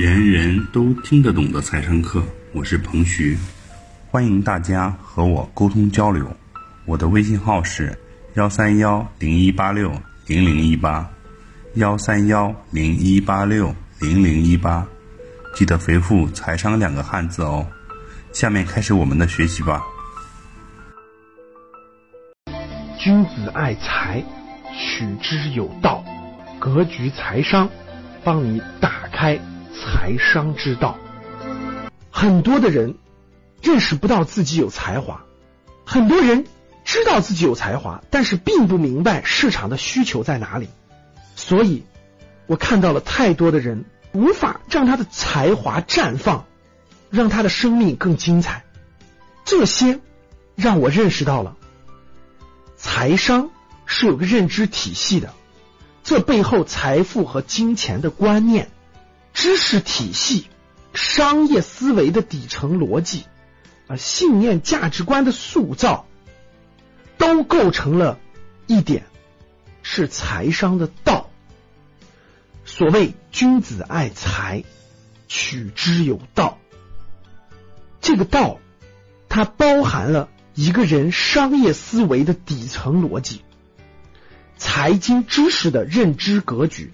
人人都听得懂的财商课，我是彭徐，欢迎大家和我沟通交流。我的微信号是幺三幺零一八六零零一八，幺三幺零一八六零零一八，记得回复“财商”两个汉字哦。下面开始我们的学习吧。君子爱财，取之有道。格局财商，帮你打开财商之道。很多的人认识不到自己有才华，很多人知道自己有才华，但是并不明白市场的需求在哪里。所以，我看到了太多的人无法让他的才华绽放，让他的生命更精彩。这些让我认识到了。财商是有个认知体系的，这背后财富和金钱的观念、知识体系、商业思维的底层逻辑啊、信念价值观的塑造，都构成了一点，是财商的道。所谓君子爱财，取之有道。这个道，它包含了。一个人商业思维的底层逻辑、财经知识的认知格局、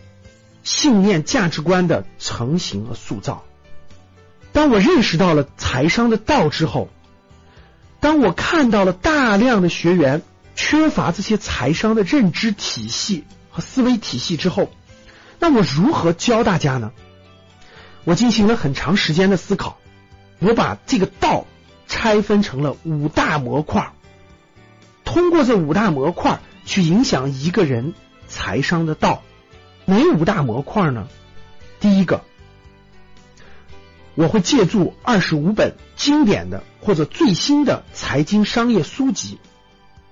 信念价值观的成型和塑造。当我认识到了财商的道之后，当我看到了大量的学员缺乏这些财商的认知体系和思维体系之后，那我如何教大家呢？我进行了很长时间的思考，我把这个道。拆分成了五大模块，通过这五大模块去影响一个人财商的道。哪五大模块呢？第一个，我会借助二十五本经典的或者最新的财经商业书籍，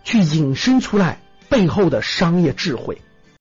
去引申出来背后的商业智慧。